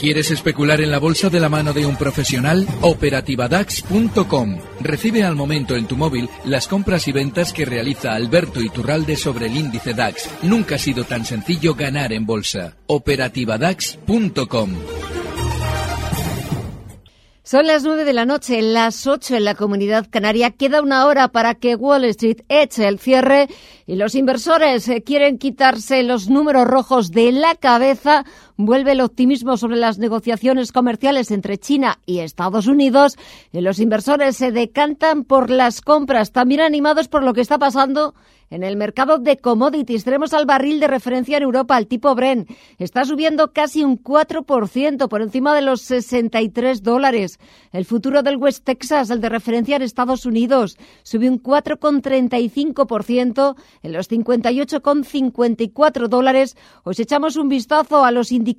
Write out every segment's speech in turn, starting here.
¿Quieres especular en la bolsa de la mano de un profesional? Operativadax.com. Recibe al momento en tu móvil las compras y ventas que realiza Alberto Iturralde sobre el índice DAX. Nunca ha sido tan sencillo ganar en bolsa. Operativadax.com. Son las nueve de la noche, las ocho en la comunidad canaria. Queda una hora para que Wall Street eche el cierre y los inversores eh, quieren quitarse los números rojos de la cabeza. Vuelve el optimismo sobre las negociaciones comerciales entre China y Estados Unidos. Y los inversores se decantan por las compras, también animados por lo que está pasando en el mercado de commodities tenemos al barril de referencia en Europa, el tipo Bren. Está subiendo casi un 4% por encima de los 63 dólares. El futuro del West Texas, el de referencia en Estados Unidos, sube un 4,35% en los 58,54 dólares. Os echamos un vistazo a los indicadores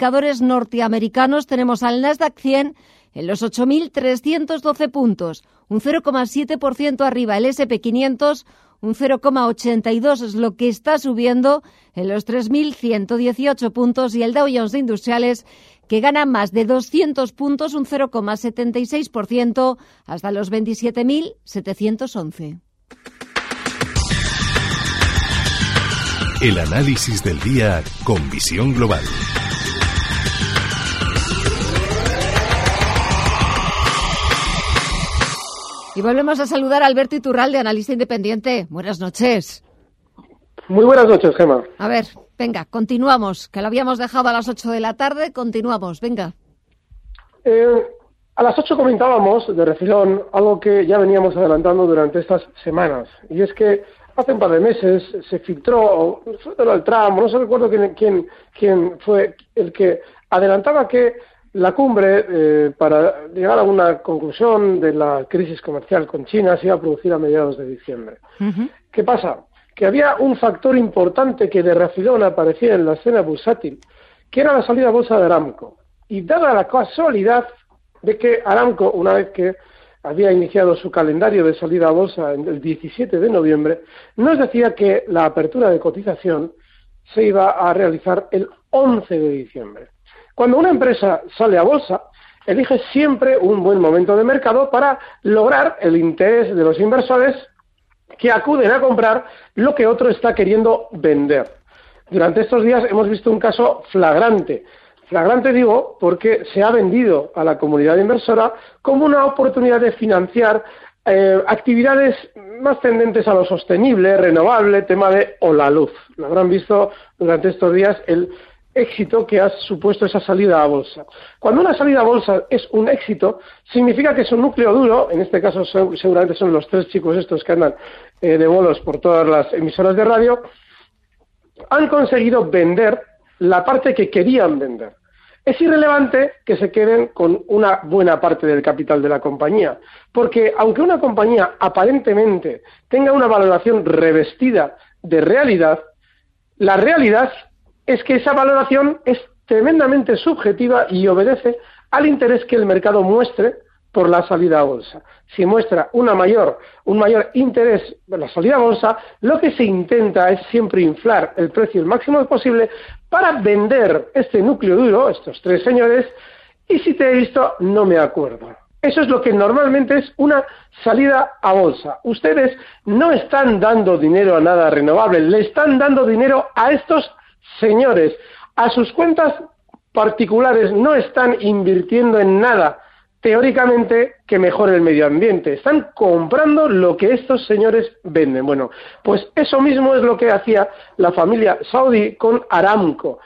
norteamericanos. Tenemos al Nasdaq 100 en los 8.312 puntos, un 0,7% arriba el SP500, un 0,82 es lo que está subiendo en los 3.118 puntos y el Dow Jones de Industriales que gana más de 200 puntos, un 0,76% hasta los 27.711. El análisis del día con visión global. Y volvemos a saludar a Alberto Iturralde, analista independiente. Buenas noches. Muy buenas noches, Gemma. A ver, venga, continuamos, que lo habíamos dejado a las 8 de la tarde, continuamos, venga. Eh, a las 8 comentábamos de refilón algo que ya veníamos adelantando durante estas semanas, y es que hace un par de meses se filtró, el Trump, no se recuerdo quién, quién, quién fue el que adelantaba que la cumbre, eh, para llegar a una conclusión de la crisis comercial con China, se iba a producir a mediados de diciembre. ¿Qué pasa? Que había un factor importante que de refilón aparecía en la escena bursátil, que era la salida a bolsa de Aramco. Y dada la casualidad de que Aramco, una vez que había iniciado su calendario de salida a bolsa el 17 de noviembre, nos decía que la apertura de cotización se iba a realizar el 11 de diciembre. Cuando una empresa sale a bolsa, elige siempre un buen momento de mercado para lograr el interés de los inversores que acuden a comprar lo que otro está queriendo vender. Durante estos días hemos visto un caso flagrante. Flagrante digo porque se ha vendido a la comunidad inversora como una oportunidad de financiar eh, actividades más tendentes a lo sostenible, renovable, tema de o la luz. Lo habrán visto durante estos días el éxito que ha supuesto esa salida a bolsa. Cuando una salida a bolsa es un éxito, significa que su núcleo duro, en este caso seguramente son los tres chicos estos que andan eh, de bolos por todas las emisoras de radio, han conseguido vender la parte que querían vender. Es irrelevante que se queden con una buena parte del capital de la compañía, porque aunque una compañía aparentemente tenga una valoración revestida de realidad, la realidad es que esa valoración es tremendamente subjetiva y obedece al interés que el mercado muestre por la salida a bolsa. Si muestra una mayor, un mayor interés por la salida a bolsa, lo que se intenta es siempre inflar el precio el máximo posible para vender este núcleo duro, estos tres señores, y si te he visto, no me acuerdo. Eso es lo que normalmente es una salida a bolsa. Ustedes no están dando dinero a nada renovable, le están dando dinero a estos señores, a sus cuentas particulares no están invirtiendo en nada teóricamente que mejore el medio ambiente. Están comprando lo que estos señores venden. Bueno, pues eso mismo es lo que hacía la familia Saudi con Aramco,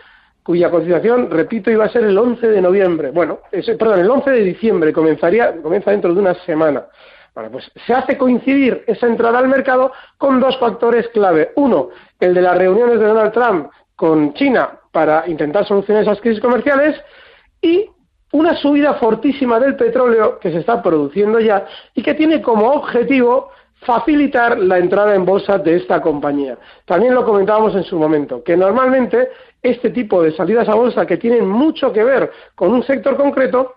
cuya cotización, repito, iba a ser el 11 de noviembre. Bueno, perdón, el 11 de diciembre, comenzaría, comienza dentro de una semana. Bueno, pues se hace coincidir esa entrada al mercado con dos factores clave. Uno, el de las reuniones de Donald Trump con China para intentar solucionar esas crisis comerciales y una subida fortísima del petróleo que se está produciendo ya y que tiene como objetivo facilitar la entrada en bolsa de esta compañía. También lo comentábamos en su momento, que normalmente este tipo de salidas a bolsa que tienen mucho que ver con un sector concreto,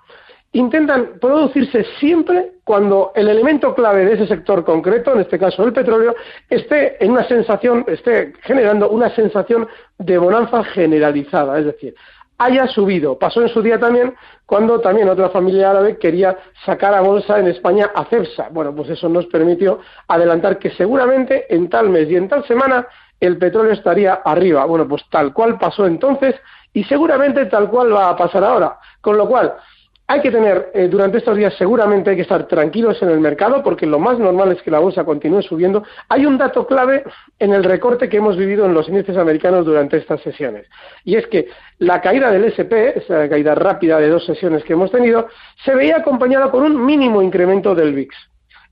intentan producirse siempre cuando el elemento clave de ese sector concreto, en este caso el petróleo, esté en una sensación, esté generando una sensación de bonanza generalizada. Es decir, haya subido. Pasó en su día también cuando también otra familia árabe quería sacar a bolsa en España a CEPSA. Bueno, pues eso nos permitió adelantar que seguramente en tal mes y en tal semana el petróleo estaría arriba. Bueno, pues tal cual pasó entonces y seguramente tal cual va a pasar ahora. Con lo cual, hay que tener, eh, durante estos días seguramente hay que estar tranquilos en el mercado porque lo más normal es que la bolsa continúe subiendo. Hay un dato clave en el recorte que hemos vivido en los índices americanos durante estas sesiones. Y es que la caída del SP, esa caída rápida de dos sesiones que hemos tenido, se veía acompañada con un mínimo incremento del VIX.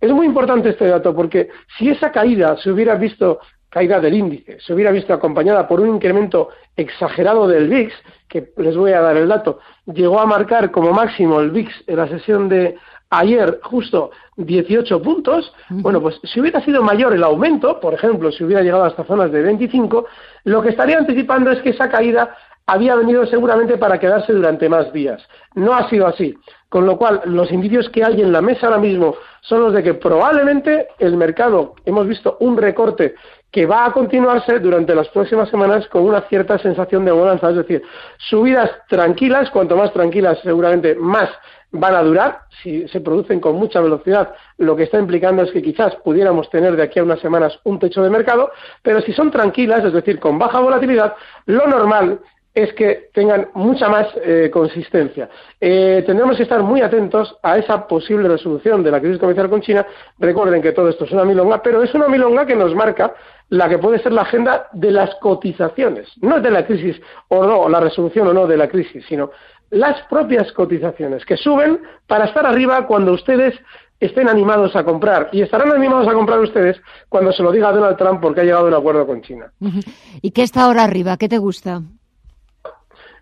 Es muy importante este dato porque si esa caída se hubiera visto caída del índice se hubiera visto acompañada por un incremento exagerado del VIX, que les voy a dar el dato, llegó a marcar como máximo el VIX en la sesión de ayer justo 18 puntos, bueno, pues si hubiera sido mayor el aumento, por ejemplo, si hubiera llegado hasta zonas de 25, lo que estaría anticipando es que esa caída había venido seguramente para quedarse durante más días. No ha sido así. Con lo cual, los indicios que hay en la mesa ahora mismo son los de que probablemente el mercado, hemos visto un recorte que va a continuarse durante las próximas semanas con una cierta sensación de bonanza, es decir, subidas tranquilas, cuanto más tranquilas seguramente más van a durar, si se producen con mucha velocidad, lo que está implicando es que quizás pudiéramos tener de aquí a unas semanas un techo de mercado, pero si son tranquilas, es decir, con baja volatilidad, lo normal es que tengan mucha más eh, consistencia. Eh, tendremos que estar muy atentos a esa posible resolución de la crisis comercial con China. Recuerden que todo esto es una milonga, pero es una milonga que nos marca la que puede ser la agenda de las cotizaciones, no de la crisis o no, la resolución o no de la crisis, sino las propias cotizaciones que suben para estar arriba cuando ustedes estén animados a comprar y estarán animados a comprar ustedes cuando se lo diga Donald Trump porque ha llegado a un acuerdo con China. ¿Y qué está ahora arriba? ¿Qué te gusta?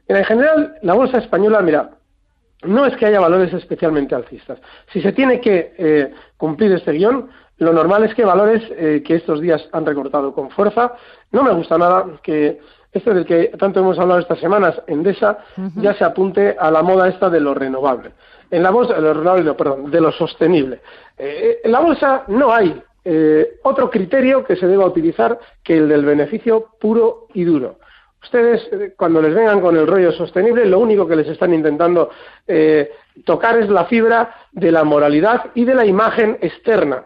En general, la bolsa española, mira, no es que haya valores especialmente alcistas. Si se tiene que eh, cumplir este guion, lo normal es que valores eh, que estos días han recortado con fuerza, no me gusta nada que este del que tanto hemos hablado estas semanas, Endesa, ya se apunte a la moda esta de lo renovable. En la bolsa, de lo renovable, perdón, de lo sostenible. Eh, en la bolsa no hay otro criterio que se deba utilizar que el del beneficio puro y duro. Ustedes, eh, cuando les vengan con el rollo sostenible, lo único que les están intentando eh, tocar es la fibra de la moralidad y de la imagen externa.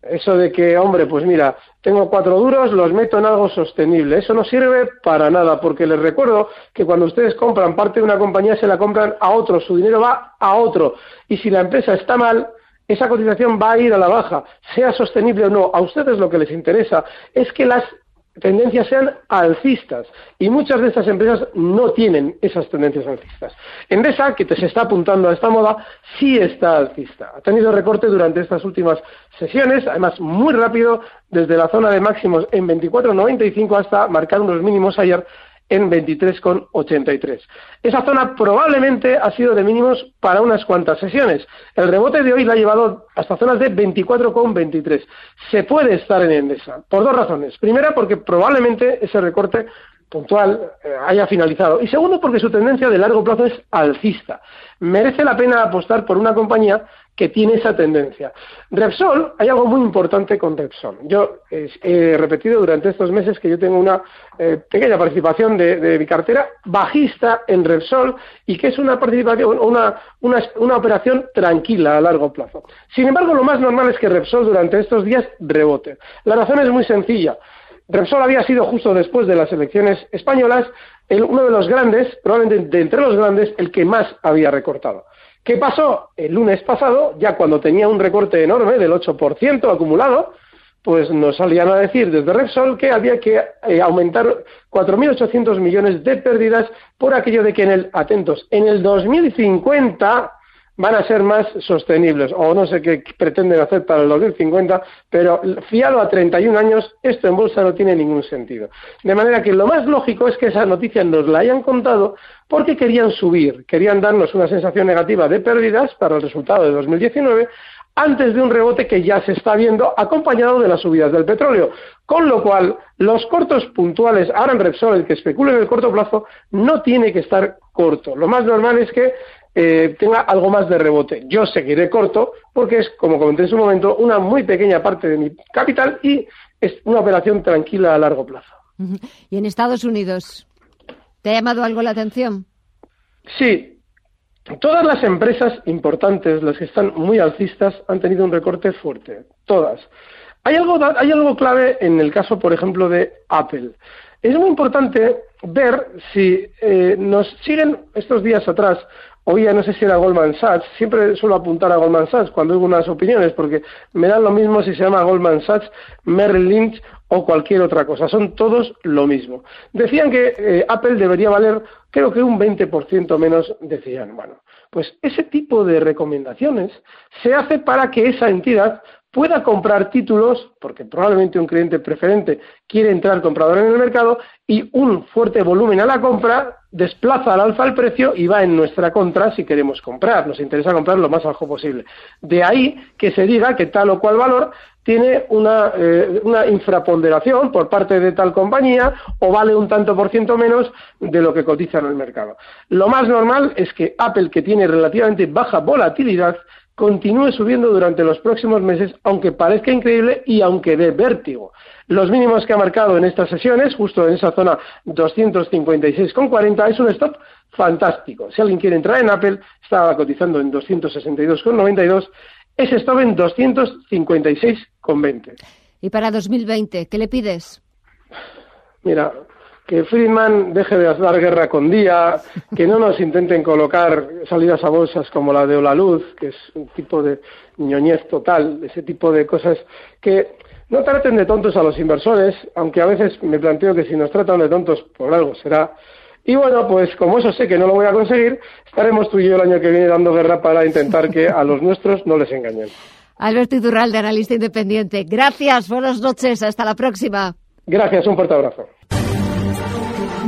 Eso de que, hombre, pues mira, tengo cuatro duros, los meto en algo sostenible. Eso no sirve para nada, porque les recuerdo que cuando ustedes compran parte de una compañía, se la compran a otro, su dinero va a otro. Y si la empresa está mal, esa cotización va a ir a la baja, sea sostenible o no. A ustedes lo que les interesa es que las tendencias sean alcistas y muchas de estas empresas no tienen esas tendencias alcistas. Endesa, que se está apuntando a esta moda, sí está alcista. Ha tenido recorte durante estas últimas sesiones, además muy rápido, desde la zona de máximos en 24.95 hasta marcar unos mínimos ayer en 23,83. Esa zona probablemente ha sido de mínimos para unas cuantas sesiones. El rebote de hoy la ha llevado hasta zonas de 24,23. Se puede estar en Endesa por dos razones. Primera, porque probablemente ese recorte puntual eh, haya finalizado. Y segundo, porque su tendencia de largo plazo es alcista. Merece la pena apostar por una compañía que tiene esa tendencia. Repsol, hay algo muy importante con Repsol. Yo he repetido durante estos meses que yo tengo una eh, pequeña participación de, mi cartera bajista en Repsol y que es una participación, una, una operación tranquila a largo plazo. Sin embargo, lo más normal es que Repsol durante estos días rebote. La razón es muy sencilla. Repsol había sido justo después de las elecciones españolas uno de los grandes, probablemente de entre los grandes, el que más había recortado. ¿Qué pasó? El lunes pasado, ya cuando tenía un recorte enorme del 8% acumulado, pues nos salían a decir desde Repsol que había que eh, aumentar 4.800 millones de pérdidas por aquello de que en el, atentos, en el 2050 van a ser más sostenibles, o no sé qué pretenden hacer para el 2050, pero fiado a 31 años, esto en bolsa no tiene ningún sentido. De manera que lo más lógico es que esa noticia nos la hayan contado porque querían subir, querían darnos una sensación negativa de pérdidas para el resultado de 2019 antes de un rebote que ya se está viendo acompañado de las subidas del petróleo. Con lo cual, los cortos puntuales, ahora en Repsol, el que especule en el corto plazo, no tiene que estar corto. Lo más normal es que eh, tenga algo más de rebote. Yo seguiré corto porque es, como comenté en su momento, una muy pequeña parte de mi capital y es una operación tranquila a largo plazo. ¿Y en Estados Unidos? ¿Te ha llamado algo la atención? Sí, todas las empresas importantes, las que están muy alcistas, han tenido un recorte fuerte, todas. Hay algo, hay algo clave en el caso, por ejemplo, de Apple. Es muy importante ver si eh, nos siguen estos días atrás oía, no sé si era Goldman Sachs, siempre suelo apuntar a Goldman Sachs cuando oigo unas opiniones, porque me dan lo mismo si se llama Goldman Sachs, Merrill Lynch o cualquier otra cosa, son todos lo mismo. Decían que eh, Apple debería valer, creo que un 20% menos, decían, bueno, pues ese tipo de recomendaciones se hace para que esa entidad pueda comprar títulos, porque probablemente un cliente preferente quiere entrar comprador en el mercado, y un fuerte volumen a la compra desplaza al alza el precio y va en nuestra contra si queremos comprar. Nos interesa comprar lo más bajo posible. De ahí que se diga que tal o cual valor tiene una, eh, una infraponderación por parte de tal compañía o vale un tanto por ciento menos de lo que cotiza en el mercado. Lo más normal es que Apple, que tiene relativamente baja volatilidad, continúe subiendo durante los próximos meses, aunque parezca increíble y aunque dé vértigo. Los mínimos que ha marcado en estas sesiones, justo en esa zona 256,40, es un stop fantástico. Si alguien quiere entrar en Apple, estaba cotizando en 262,92, ese stop en 256,20. ¿Y para 2020, qué le pides? Mira, que Friedman deje de dar guerra con día, que no nos intenten colocar salidas a bolsas como la de Olaluz, que es un tipo de ñoñez total, ese tipo de cosas que no traten de tontos a los inversores, aunque a veces me planteo que si nos tratan de tontos por algo será. Y bueno, pues como eso sé que no lo voy a conseguir, estaremos tú y yo el año que viene dando guerra para intentar que a los nuestros no les engañen. Alberto Iturralde, analista independiente. Gracias, buenas noches, hasta la próxima. Gracias, un fuerte abrazo.